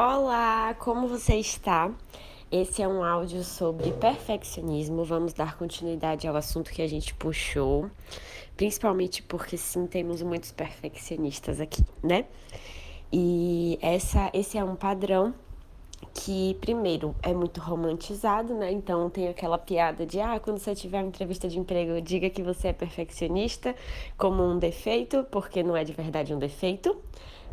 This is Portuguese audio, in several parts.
Olá, como você está? Esse é um áudio sobre perfeccionismo. Vamos dar continuidade ao assunto que a gente puxou, principalmente porque sim, temos muitos perfeccionistas aqui, né? E essa, esse é um padrão que, primeiro, é muito romantizado, né? Então tem aquela piada de ah, quando você tiver uma entrevista de emprego, diga que você é perfeccionista como um defeito, porque não é de verdade um defeito.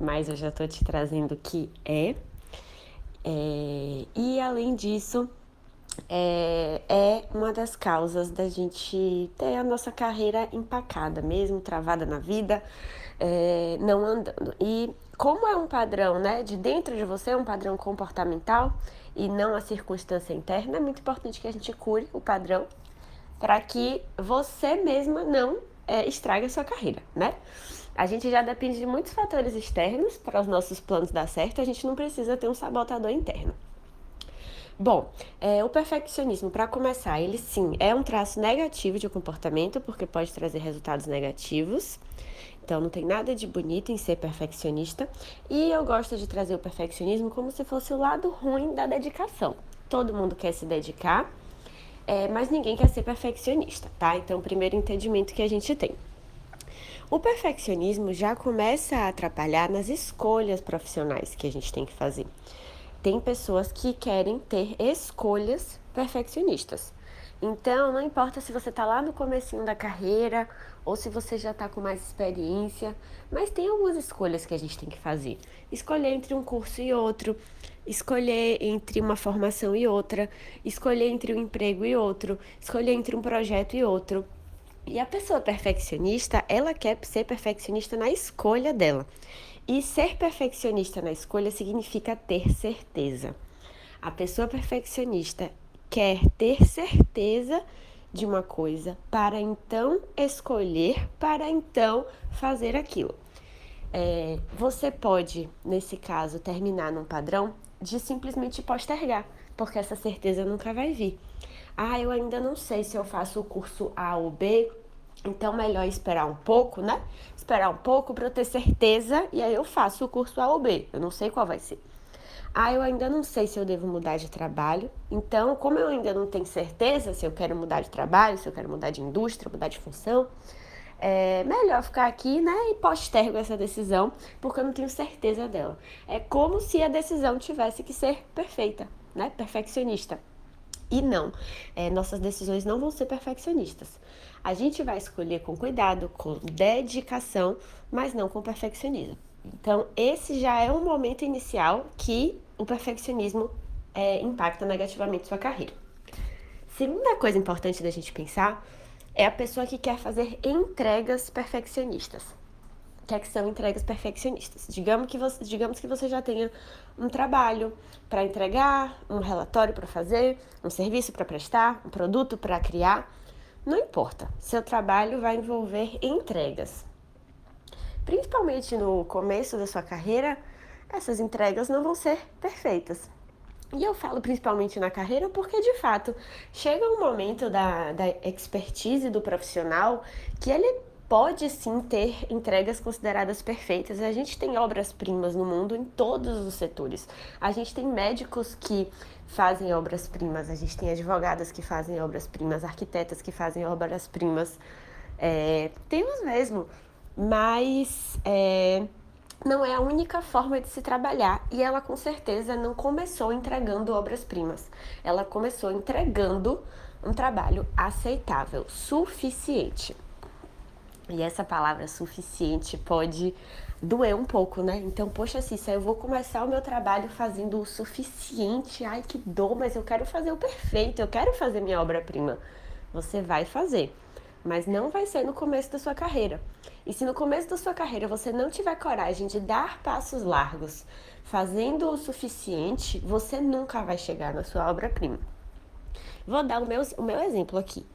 Mas eu já tô te trazendo que é. É, e além disso, é, é, uma das causas da gente ter a nossa carreira empacada, mesmo travada na vida, é, não andando. E como é um padrão, né, de dentro de você, é um padrão comportamental e não a circunstância interna, é muito importante que a gente cure o padrão para que você mesma não é, a sua carreira, né? A gente já depende de muitos fatores externos para os nossos planos dar certo, a gente não precisa ter um sabotador interno. Bom, é, o perfeccionismo, para começar, ele sim é um traço negativo de comportamento, porque pode trazer resultados negativos. Então, não tem nada de bonito em ser perfeccionista. E eu gosto de trazer o perfeccionismo como se fosse o lado ruim da dedicação. Todo mundo quer se dedicar, é, mas ninguém quer ser perfeccionista, tá? Então, primeiro entendimento que a gente tem. O perfeccionismo já começa a atrapalhar nas escolhas profissionais que a gente tem que fazer. Tem pessoas que querem ter escolhas perfeccionistas. Então, não importa se você está lá no comecinho da carreira ou se você já está com mais experiência, mas tem algumas escolhas que a gente tem que fazer. Escolher entre um curso e outro, escolher entre uma formação e outra, escolher entre um emprego e outro, escolher entre um projeto e outro. E a pessoa perfeccionista, ela quer ser perfeccionista na escolha dela. E ser perfeccionista na escolha significa ter certeza. A pessoa perfeccionista quer ter certeza de uma coisa para então escolher, para então fazer aquilo. É, você pode, nesse caso, terminar num padrão de simplesmente postergar, porque essa certeza nunca vai vir. Ah, eu ainda não sei se eu faço o curso A ou B, então melhor esperar um pouco, né? Esperar um pouco para eu ter certeza e aí eu faço o curso A ou B. Eu não sei qual vai ser. Ah, eu ainda não sei se eu devo mudar de trabalho. Então, como eu ainda não tenho certeza se eu quero mudar de trabalho, se eu quero mudar de indústria, mudar de função, é melhor ficar aqui, né, e postergo essa decisão, porque eu não tenho certeza dela. É como se a decisão tivesse que ser perfeita, né, perfeccionista. E não, é, nossas decisões não vão ser perfeccionistas. A gente vai escolher com cuidado, com dedicação, mas não com perfeccionismo. Então, esse já é um momento inicial que o perfeccionismo é, impacta negativamente sua carreira. Segunda coisa importante da gente pensar é a pessoa que quer fazer entregas perfeccionistas que, é que são entregas perfeccionistas. Digamos que você, digamos que você já tenha um trabalho para entregar, um relatório para fazer, um serviço para prestar, um produto para criar. Não importa, seu trabalho vai envolver entregas. Principalmente no começo da sua carreira, essas entregas não vão ser perfeitas. E eu falo principalmente na carreira porque, de fato, chega um momento da, da expertise do profissional que ele pode sim ter entregas consideradas perfeitas. A gente tem obras-primas no mundo em todos os setores. A gente tem médicos que fazem obras-primas, a gente tem advogadas que fazem obras-primas, arquitetas que fazem obras-primas. É, temos mesmo, mas é, não é a única forma de se trabalhar e ela com certeza não começou entregando obras-primas. Ela começou entregando um trabalho aceitável, suficiente. E essa palavra suficiente pode doer um pouco, né? Então, poxa, Cissa, eu vou começar o meu trabalho fazendo o suficiente. Ai, que dor, mas eu quero fazer o perfeito, eu quero fazer minha obra-prima. Você vai fazer, mas não vai ser no começo da sua carreira. E se no começo da sua carreira você não tiver coragem de dar passos largos, fazendo o suficiente, você nunca vai chegar na sua obra-prima. Vou dar o meu, o meu exemplo aqui.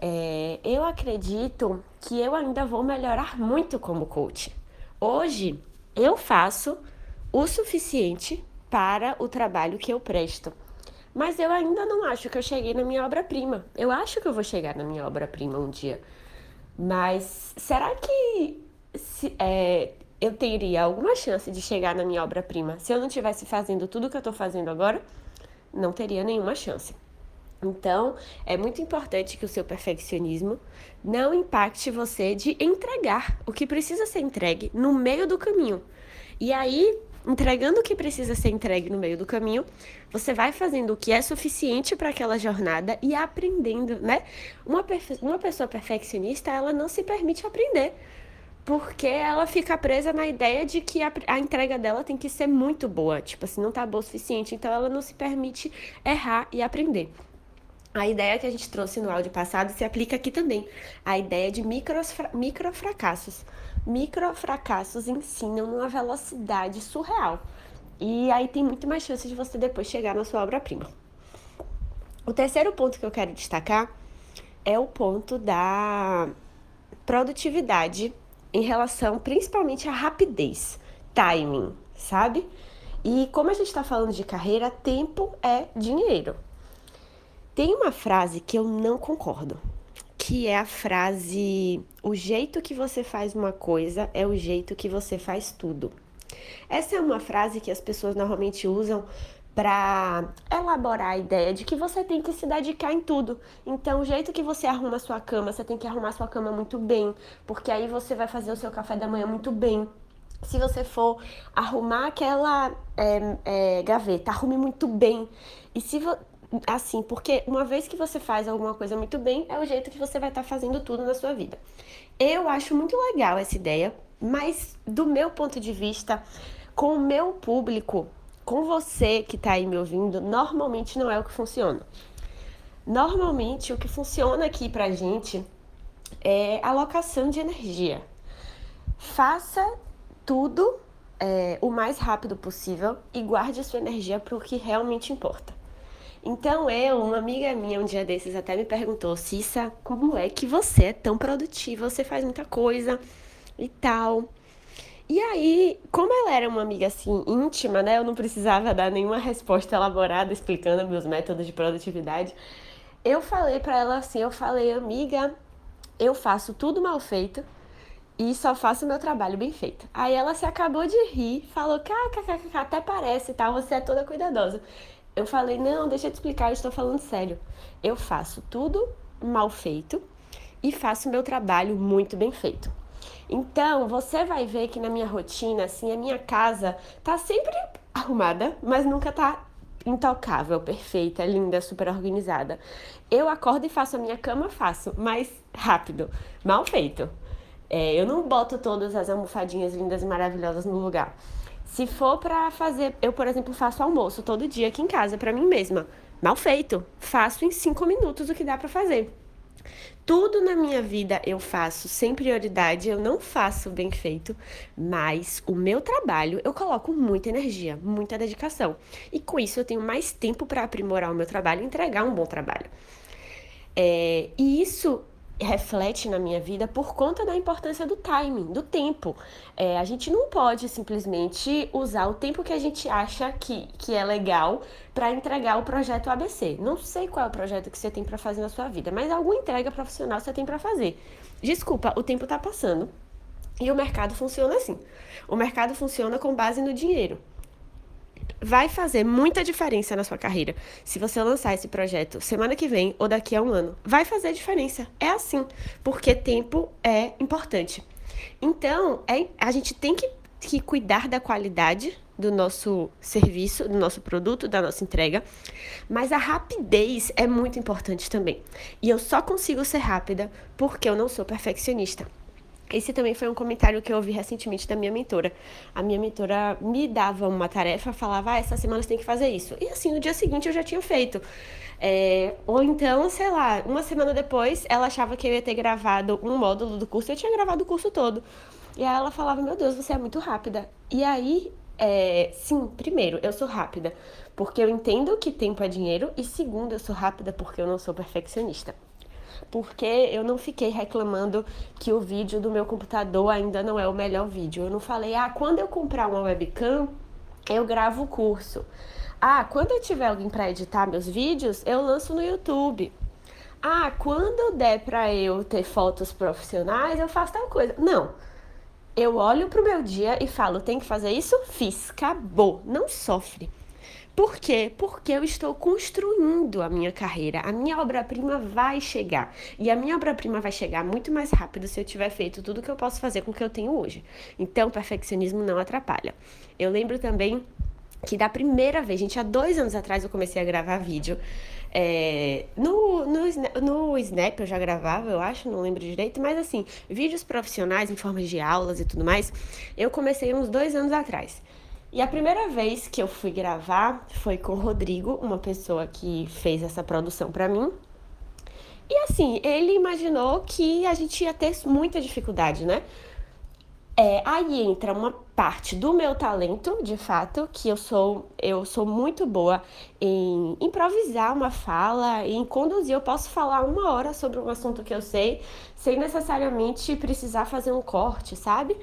É, eu acredito que eu ainda vou melhorar muito como coach. Hoje eu faço o suficiente para o trabalho que eu presto. Mas eu ainda não acho que eu cheguei na minha obra-prima. Eu acho que eu vou chegar na minha obra-prima um dia. Mas será que se, é, eu teria alguma chance de chegar na minha obra-prima se eu não estivesse fazendo tudo que eu estou fazendo agora? Não teria nenhuma chance. Então, é muito importante que o seu perfeccionismo não impacte você de entregar o que precisa ser entregue no meio do caminho. E aí, entregando o que precisa ser entregue no meio do caminho, você vai fazendo o que é suficiente para aquela jornada e aprendendo, né? Uma, uma pessoa perfeccionista, ela não se permite aprender porque ela fica presa na ideia de que a, a, entrega dela tem que ser muito boa, tipo assim, não tá boa o suficiente, então ela não se permite errar e aprender. A ideia que a gente trouxe no áudio passado se aplica aqui também. A ideia de micros, micro fracassos. Micro fracassos ensinam numa velocidade surreal. E aí tem muito mais chance de você depois chegar na sua obra-prima. O terceiro ponto que eu quero destacar é o ponto da produtividade em relação principalmente à rapidez, timing, sabe? E como a gente está falando de carreira, tempo é dinheiro. Tem uma frase que eu não concordo, que é a frase: o jeito que você faz uma coisa é o jeito que você faz tudo. Essa é uma frase que as pessoas normalmente usam para elaborar a ideia de que você tem que se dedicar em tudo. Então, o jeito que você arruma a sua cama, você tem que arrumar a sua cama muito bem, porque aí você vai fazer o seu café da manhã muito bem. Se você for arrumar aquela é, é, gaveta, arrume muito bem. E se assim, porque uma vez que você faz alguma coisa muito bem, é o jeito que você vai estar tá fazendo tudo na sua vida. Eu acho muito legal essa ideia, mas do meu ponto de vista, com o meu público, com você que está aí me ouvindo, normalmente não é o que funciona. Normalmente o que funciona aqui pra gente é alocação de energia. Faça tudo é, o mais rápido possível e guarde a sua energia para o que realmente importa. Então eu, uma amiga minha um dia desses até me perguntou, Cissa, como é que você é tão produtiva? Você faz muita coisa e tal. E aí, como ela era uma amiga assim íntima, né? Eu não precisava dar nenhuma resposta elaborada explicando meus métodos de produtividade. Eu falei para ela assim, eu falei, amiga, eu faço tudo mal feito e só faço meu trabalho bem feito. Aí ela se acabou de rir, falou, kkkkk, até parece, tá? Você é toda cuidadosa. Eu falei, não, deixa eu te explicar, eu estou falando sério. Eu faço tudo mal feito e faço meu trabalho muito bem feito. Então, você vai ver que na minha rotina, assim, a minha casa tá sempre arrumada, mas nunca tá intocável, perfeita, linda, super organizada. Eu acordo e faço a minha cama, faço, mas rápido, mal feito. É, eu não boto todas as almofadinhas lindas e maravilhosas no lugar. Se for para fazer, eu, por exemplo, faço almoço todo dia aqui em casa para mim mesma. Mal feito. Faço em cinco minutos o que dá para fazer. Tudo na minha vida eu faço sem prioridade, eu não faço bem feito, mas o meu trabalho eu coloco muita energia, muita dedicação. E com isso eu tenho mais tempo para aprimorar o meu trabalho e entregar um bom trabalho. É, e isso reflete na minha vida por conta da importância do timing, do tempo. É, a gente não pode simplesmente usar o tempo que a gente acha que, que é legal para entregar o projeto ABC. Não sei qual é o projeto que você tem para fazer na sua vida, mas alguma entrega profissional você tem para fazer. Desculpa, o tempo está passando e o mercado funciona assim. O mercado funciona com base no dinheiro vai fazer muita diferença na sua carreira. Se você lançar esse projeto semana que vem ou daqui a um ano, vai fazer diferença. É assim, porque tempo é importante. Então, é, a gente tem que, que cuidar da qualidade do nosso serviço, do nosso produto, da nossa entrega, mas a rapidez é muito importante também. E eu só consigo ser rápida porque eu não sou perfeccionista. Esse também foi um comentário que eu ouvi recentemente da minha mentora. A minha mentora me dava uma tarefa, falava, ah, essa semana você tem que fazer isso. E assim, no dia seguinte eu já tinha feito. É, ou então, sei lá, uma semana depois, ela achava que eu ia ter gravado um módulo do curso, eu tinha gravado o curso todo. E aí ela falava, meu Deus, você é muito rápida. E aí, é, sim, primeiro, eu sou rápida, porque eu entendo que tempo é dinheiro, e segundo, eu sou rápida porque eu não sou perfeccionista porque eu não fiquei reclamando que o vídeo do meu computador ainda não é o melhor vídeo. Eu não falei, ah, quando eu comprar uma webcam, eu gravo o curso. Ah, quando eu tiver alguém para editar meus vídeos, eu lanço no YouTube. Ah, quando der para eu ter fotos profissionais, eu faço tal coisa. Não. eu olho pro meu dia e falo, tem que fazer isso? Fiz, acabou, não sofre. Por quê? Porque eu estou construindo a minha carreira. A minha obra-prima vai chegar. E a minha obra-prima vai chegar muito mais rápido se eu tiver feito tudo que eu posso fazer com o que eu tenho hoje. Então, perfeccionismo não atrapalha. Eu lembro também que da primeira vez, gente, há dois anos atrás eu comecei a gravar vídeo. É, no, no, no Snap eu já gravava, eu acho, não lembro direito, mas assim, vídeos profissionais em forma de aulas e tudo mais, eu comecei uns dois anos atrás. E a primeira vez que eu fui gravar foi com o Rodrigo, uma pessoa que fez essa produção para mim. E assim, ele imaginou que a gente ia ter muita dificuldade, né? É, aí entra uma parte do meu talento, de fato, que eu sou eu sou muito boa em improvisar uma fala, em conduzir. Eu posso falar uma hora sobre um assunto que eu sei, sem necessariamente precisar fazer um corte, sabe?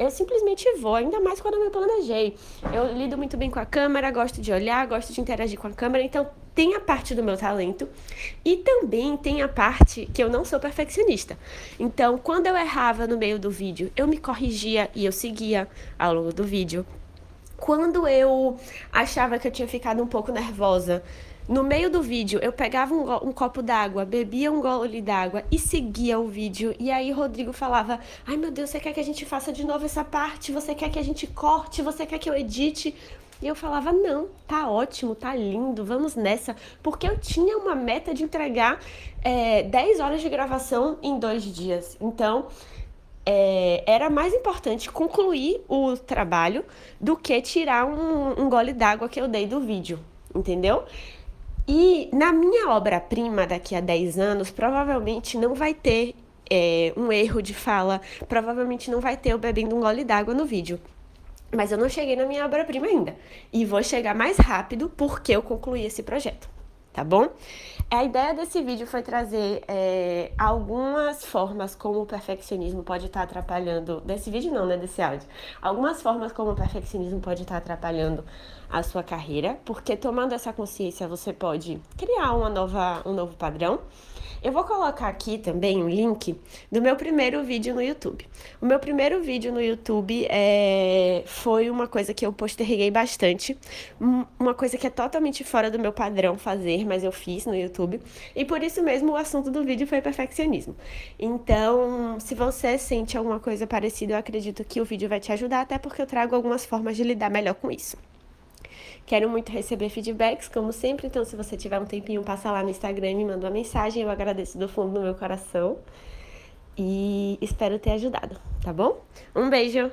Eu simplesmente vou, ainda mais quando eu me planejei. Eu lido muito bem com a câmera, gosto de olhar, gosto de interagir com a câmera, então tem a parte do meu talento e também tem a parte que eu não sou perfeccionista. Então, quando eu errava no meio do vídeo, eu me corrigia e eu seguia ao longo do vídeo. Quando eu achava que eu tinha ficado um pouco nervosa, no meio do vídeo, eu pegava um, um copo d'água, bebia um gole d'água e seguia o vídeo. E aí Rodrigo falava: Ai meu Deus, você quer que a gente faça de novo essa parte? Você quer que a gente corte? Você quer que eu edite? E eu falava: Não, tá ótimo, tá lindo, vamos nessa. Porque eu tinha uma meta de entregar é, 10 horas de gravação em dois dias. Então. É, era mais importante concluir o trabalho do que tirar um, um gole d'água que eu dei do vídeo, entendeu? E na minha obra-prima daqui a 10 anos, provavelmente não vai ter é, um erro de fala, provavelmente não vai ter eu bebendo um gole d'água no vídeo. Mas eu não cheguei na minha obra-prima ainda. E vou chegar mais rápido porque eu concluí esse projeto tá bom? A ideia desse vídeo foi trazer é, algumas formas como o perfeccionismo pode estar atrapalhando. Desse vídeo não, né? Desse áudio. Algumas formas como o perfeccionismo pode estar atrapalhando a sua carreira, porque tomando essa consciência você pode criar uma nova, um novo padrão. Eu vou colocar aqui também um link do meu primeiro vídeo no YouTube. O meu primeiro vídeo no YouTube é... foi uma coisa que eu posterguei bastante, uma coisa que é totalmente fora do meu padrão fazer, mas eu fiz no YouTube. E por isso mesmo o assunto do vídeo foi perfeccionismo. Então, se você sente alguma coisa parecida, eu acredito que o vídeo vai te ajudar, até porque eu trago algumas formas de lidar melhor com isso. Quero muito receber feedbacks, como sempre, então se você tiver um tempinho, passa lá no Instagram e me manda uma mensagem, eu agradeço do fundo do meu coração. E espero ter ajudado, tá bom? Um beijo!